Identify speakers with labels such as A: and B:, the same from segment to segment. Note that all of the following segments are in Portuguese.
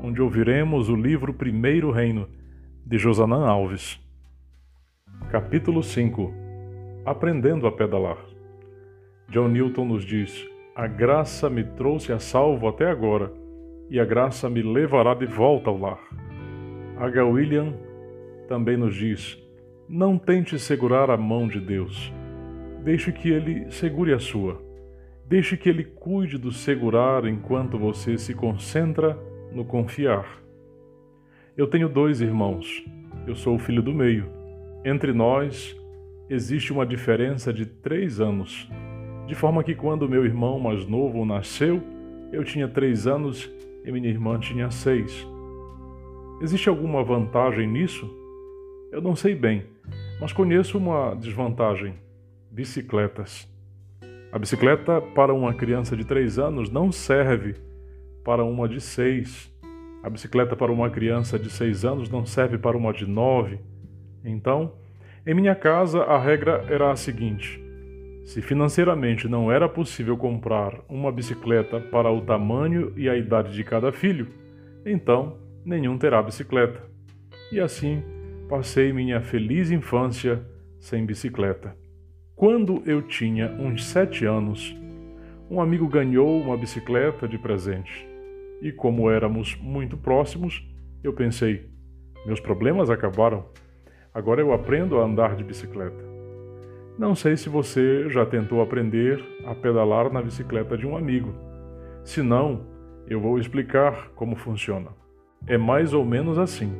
A: onde ouviremos o livro Primeiro Reino, de Josanã Alves. Capítulo 5 Aprendendo a pedalar. John Newton nos diz: A graça me trouxe a salvo até agora, e a graça me levará de volta ao lar. H. William também nos diz: Não tente segurar a mão de Deus. Deixe que ele segure a sua. Deixe que ele cuide do segurar enquanto você se concentra no confiar. Eu tenho dois irmãos. Eu sou o filho do meio. Entre nós existe uma diferença de três anos, de forma que quando meu irmão mais novo nasceu, eu tinha três anos e minha irmã tinha seis. Existe alguma vantagem nisso? Eu não sei bem, mas conheço uma desvantagem: bicicletas. A bicicleta para uma criança de 3 anos não serve para uma de 6. A bicicleta para uma criança de 6 anos não serve para uma de 9. Então, em minha casa a regra era a seguinte: se financeiramente não era possível comprar uma bicicleta para o tamanho e a idade de cada filho, então nenhum terá bicicleta. E assim passei minha feliz infância sem bicicleta. Quando eu tinha uns sete anos, um amigo ganhou uma bicicleta de presente. E como éramos muito próximos, eu pensei: meus problemas acabaram. Agora eu aprendo a andar de bicicleta. Não sei se você já tentou aprender a pedalar na bicicleta de um amigo. Se não, eu vou explicar como funciona. É mais ou menos assim.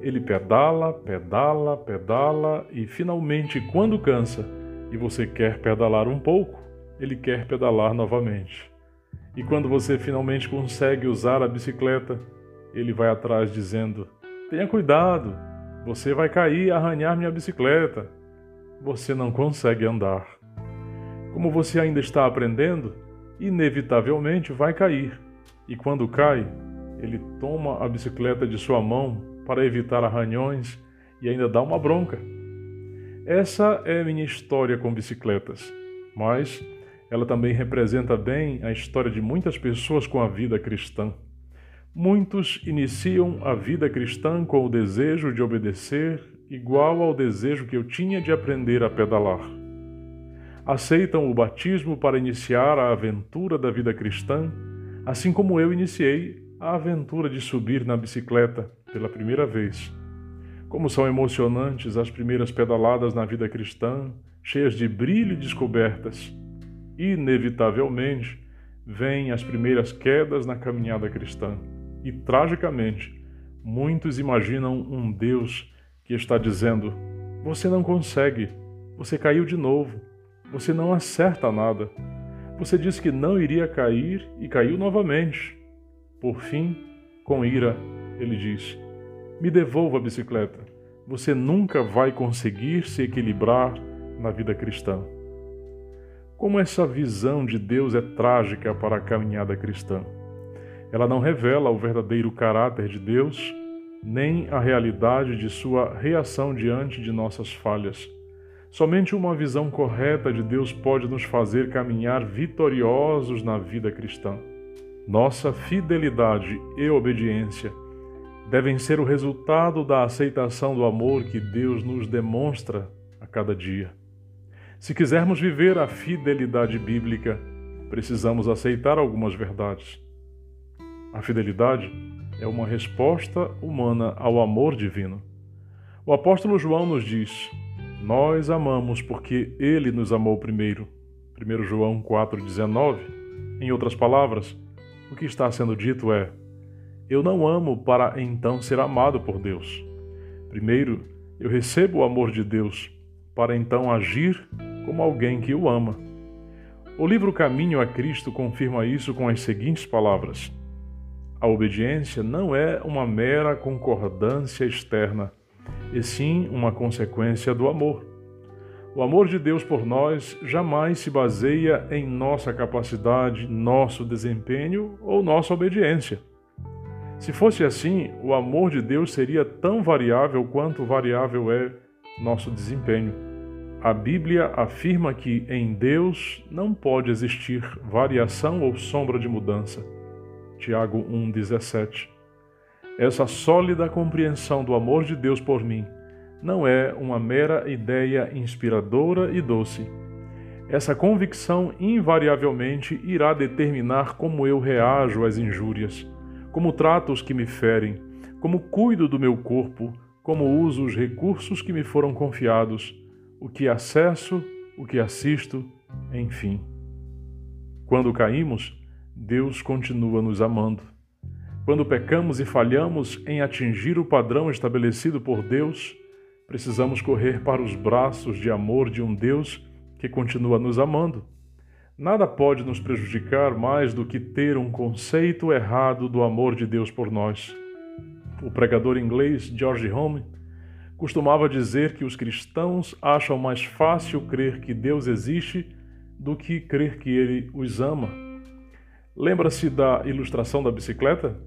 A: Ele pedala, pedala, pedala e finalmente, quando cansa, e você quer pedalar um pouco, ele quer pedalar novamente. E quando você finalmente consegue usar a bicicleta, ele vai atrás dizendo: Tenha cuidado, você vai cair e arranhar minha bicicleta. Você não consegue andar. Como você ainda está aprendendo, inevitavelmente vai cair. E quando cai, ele toma a bicicleta de sua mão para evitar arranhões e ainda dá uma bronca. Essa é minha história com bicicletas, mas ela também representa bem a história de muitas pessoas com a vida cristã. Muitos iniciam a vida cristã com o desejo de obedecer, igual ao desejo que eu tinha de aprender a pedalar. Aceitam o batismo para iniciar a aventura da vida cristã, assim como eu iniciei a aventura de subir na bicicleta pela primeira vez. Como são emocionantes as primeiras pedaladas na vida cristã, cheias de brilho e descobertas. Inevitavelmente, vêm as primeiras quedas na caminhada cristã. E, tragicamente, muitos imaginam um Deus que está dizendo: Você não consegue, você caiu de novo, você não acerta nada. Você disse que não iria cair e caiu novamente. Por fim, com ira, ele diz: me devolva a bicicleta. Você nunca vai conseguir se equilibrar na vida cristã. Como essa visão de Deus é trágica para a caminhada cristã. Ela não revela o verdadeiro caráter de Deus, nem a realidade de sua reação diante de nossas falhas. Somente uma visão correta de Deus pode nos fazer caminhar vitoriosos na vida cristã. Nossa fidelidade e obediência devem ser o resultado da aceitação do amor que Deus nos demonstra a cada dia. Se quisermos viver a fidelidade bíblica, precisamos aceitar algumas verdades. A fidelidade é uma resposta humana ao amor divino. O apóstolo João nos diz: Nós amamos porque ele nos amou primeiro. 1 João 4,19. Em outras palavras, o que está sendo dito é: eu não amo para então ser amado por Deus. Primeiro, eu recebo o amor de Deus para então agir como alguém que o ama. O livro Caminho a Cristo confirma isso com as seguintes palavras: A obediência não é uma mera concordância externa, e sim uma consequência do amor. O amor de Deus por nós jamais se baseia em nossa capacidade, nosso desempenho ou nossa obediência. Se fosse assim, o amor de Deus seria tão variável quanto variável é nosso desempenho. A Bíblia afirma que em Deus não pode existir variação ou sombra de mudança. Tiago 1,17. Essa sólida compreensão do amor de Deus por mim não é uma mera ideia inspiradora e doce. Essa convicção invariavelmente irá determinar como eu reajo às injúrias, como trato os que me ferem, como cuido do meu corpo, como uso os recursos que me foram confiados, o que acesso, o que assisto, enfim. Quando caímos, Deus continua nos amando. Quando pecamos e falhamos em atingir o padrão estabelecido por Deus, Precisamos correr para os braços de amor de um Deus que continua nos amando. Nada pode nos prejudicar mais do que ter um conceito errado do amor de Deus por nós. O pregador inglês George Home costumava dizer que os cristãos acham mais fácil crer que Deus existe do que crer que ele os ama. Lembra-se da ilustração da bicicleta?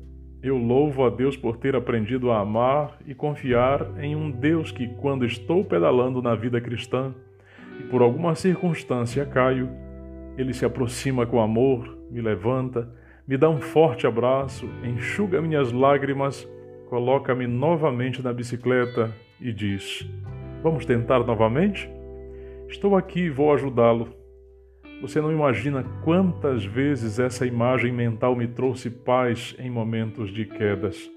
A: Eu louvo a Deus por ter aprendido a amar e confiar em um Deus que, quando estou pedalando na vida cristã e por alguma circunstância caio, ele se aproxima com amor, me levanta, me dá um forte abraço, enxuga minhas lágrimas, coloca-me novamente na bicicleta e diz: Vamos tentar novamente? Estou aqui e vou ajudá-lo. Você não imagina quantas vezes essa imagem mental me trouxe paz em momentos de quedas.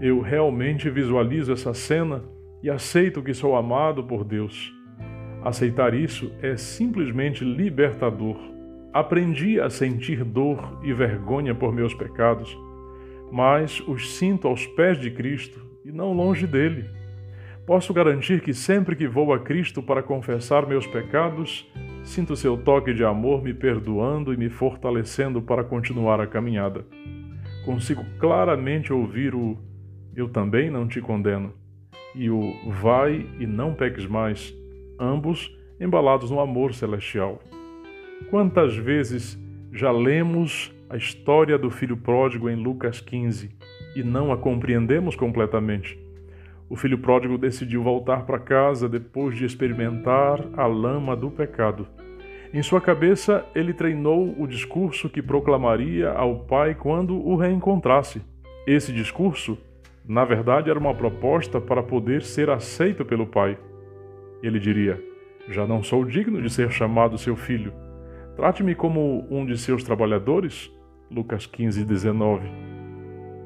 A: Eu realmente visualizo essa cena e aceito que sou amado por Deus. Aceitar isso é simplesmente libertador. Aprendi a sentir dor e vergonha por meus pecados, mas os sinto aos pés de Cristo e não longe dele. Posso garantir que sempre que vou a Cristo para confessar meus pecados, Sinto seu toque de amor me perdoando e me fortalecendo para continuar a caminhada. Consigo claramente ouvir o Eu também não te condeno e o Vai e não peques mais, ambos embalados no amor celestial. Quantas vezes já lemos a história do filho pródigo em Lucas 15 e não a compreendemos completamente? O filho pródigo decidiu voltar para casa depois de experimentar a lama do pecado. Em sua cabeça, ele treinou o discurso que proclamaria ao pai quando o reencontrasse. Esse discurso, na verdade, era uma proposta para poder ser aceito pelo pai. Ele diria: Já não sou digno de ser chamado seu filho. Trate-me como um de seus trabalhadores. Lucas 15, 19.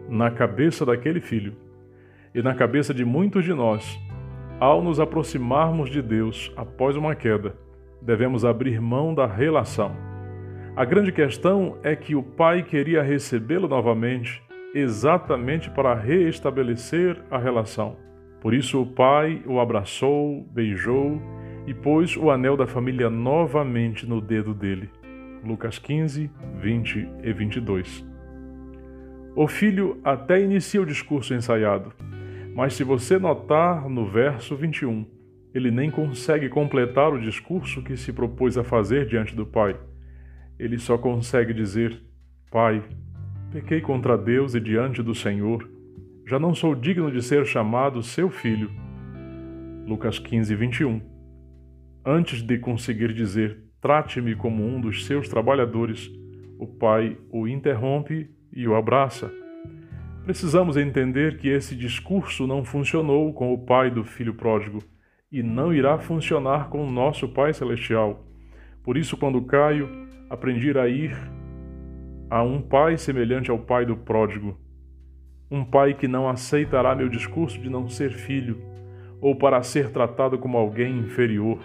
A: Na cabeça daquele filho e na cabeça de muitos de nós, ao nos aproximarmos de Deus após uma queda, devemos abrir mão da relação. A grande questão é que o pai queria recebê-lo novamente, exatamente para reestabelecer a relação. Por isso o pai o abraçou, beijou e pôs o anel da família novamente no dedo dele. Lucas 15, 20 e 22. O filho até inicia o discurso ensaiado, mas se você notar no verso 21, ele nem consegue completar o discurso que se propôs a fazer diante do Pai. Ele só consegue dizer: Pai, pequei contra Deus e diante do Senhor. Já não sou digno de ser chamado seu filho. Lucas 15, 21. Antes de conseguir dizer: Trate-me como um dos seus trabalhadores, o pai o interrompe e o abraça. Precisamos entender que esse discurso não funcionou com o pai do filho pródigo e não irá funcionar com o nosso Pai Celestial. Por isso, quando caio, aprendi a ir a um pai semelhante ao pai do pródigo. Um pai que não aceitará meu discurso de não ser filho ou para ser tratado como alguém inferior.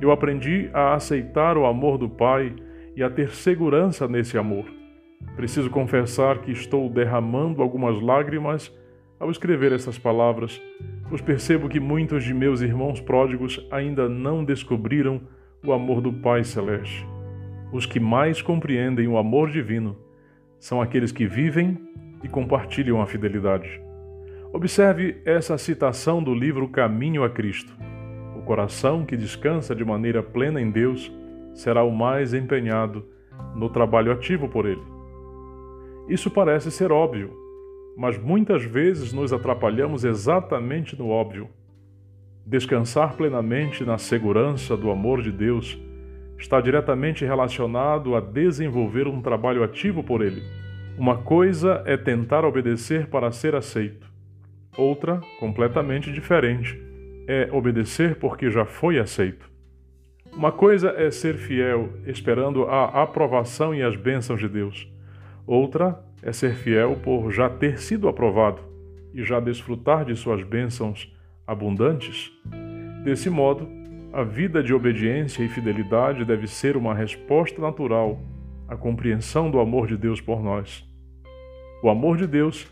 A: Eu aprendi a aceitar o amor do Pai e a ter segurança nesse amor. Preciso confessar que estou derramando algumas lágrimas ao escrever essas palavras, pois percebo que muitos de meus irmãos pródigos ainda não descobriram o amor do Pai Celeste. Os que mais compreendem o amor divino são aqueles que vivem e compartilham a fidelidade. Observe essa citação do livro Caminho a Cristo. Coração que descansa de maneira plena em Deus será o mais empenhado no trabalho ativo por Ele. Isso parece ser óbvio, mas muitas vezes nos atrapalhamos exatamente no óbvio. Descansar plenamente na segurança do amor de Deus está diretamente relacionado a desenvolver um trabalho ativo por Ele. Uma coisa é tentar obedecer para ser aceito, outra, completamente diferente, é obedecer porque já foi aceito. Uma coisa é ser fiel, esperando a aprovação e as bênçãos de Deus. Outra é ser fiel por já ter sido aprovado e já desfrutar de suas bênçãos abundantes. Desse modo, a vida de obediência e fidelidade deve ser uma resposta natural à compreensão do amor de Deus por nós. O amor de Deus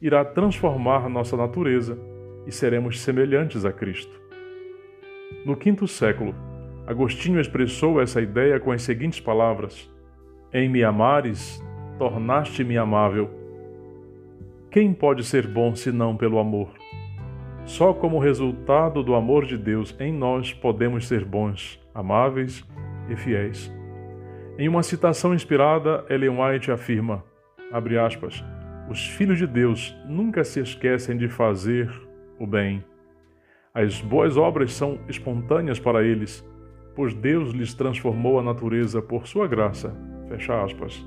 A: irá transformar nossa natureza e seremos semelhantes a Cristo. No quinto século, Agostinho expressou essa ideia com as seguintes palavras: Em me amares, tornaste-me amável. Quem pode ser bom senão pelo amor? Só como resultado do amor de Deus em nós podemos ser bons, amáveis e fiéis. Em uma citação inspirada, Ellen White afirma, aspas, os filhos de Deus nunca se esquecem de fazer o bem. As boas obras são espontâneas para eles, pois Deus lhes transformou a natureza por sua graça. Fecha aspas.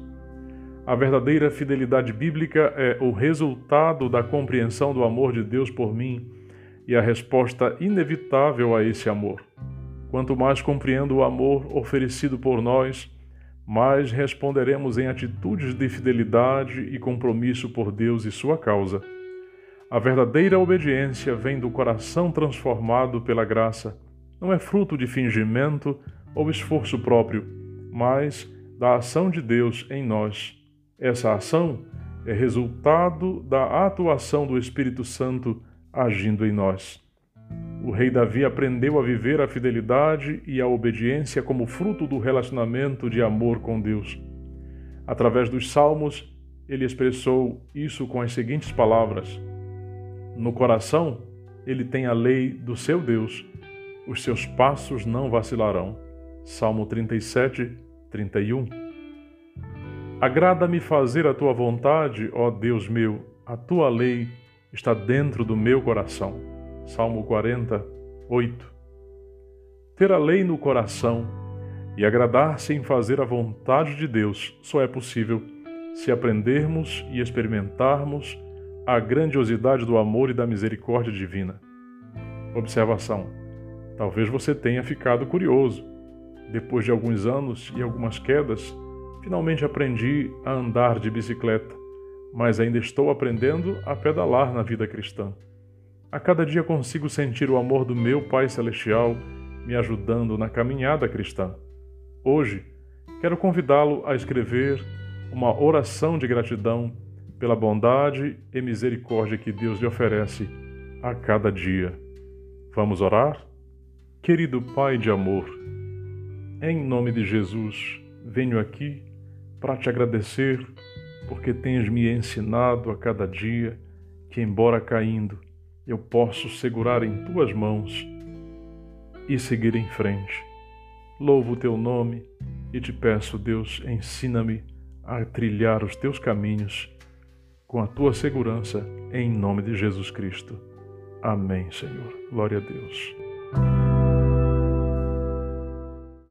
A: A verdadeira fidelidade bíblica é o resultado da compreensão do amor de Deus por mim e a resposta inevitável a esse amor. Quanto mais compreendo o amor oferecido por nós, mais responderemos em atitudes de fidelidade e compromisso por Deus e sua causa. A verdadeira obediência vem do coração transformado pela graça. Não é fruto de fingimento ou esforço próprio, mas da ação de Deus em nós. Essa ação é resultado da atuação do Espírito Santo agindo em nós. O rei Davi aprendeu a viver a fidelidade e a obediência como fruto do relacionamento de amor com Deus. Através dos salmos, ele expressou isso com as seguintes palavras: No coração, ele tem a lei do seu Deus, os seus passos não vacilarão. Salmo 37, 31. Agrada-me fazer a tua vontade, ó Deus meu, a tua lei está dentro do meu coração. Salmo 48. Ter a lei no coração e agradar-se em fazer a vontade de Deus só é possível se aprendermos e experimentarmos a grandiosidade do amor e da misericórdia divina. Observação: talvez você tenha ficado curioso. Depois de alguns anos e algumas quedas, finalmente aprendi a andar de bicicleta mas ainda estou aprendendo a pedalar na vida cristã. A cada dia consigo sentir o amor do meu Pai Celestial me ajudando na caminhada cristã. Hoje, quero convidá-lo a escrever uma oração de gratidão pela bondade e misericórdia que Deus lhe oferece a cada dia. Vamos orar? Querido Pai de amor, em nome de Jesus, venho aqui para te agradecer porque tens me ensinado a cada dia que, embora caindo, eu posso segurar em tuas mãos e seguir em frente. Louvo o teu nome e te peço, Deus, ensina-me a trilhar os teus caminhos com a tua segurança, em nome de Jesus Cristo. Amém, Senhor. Glória a Deus.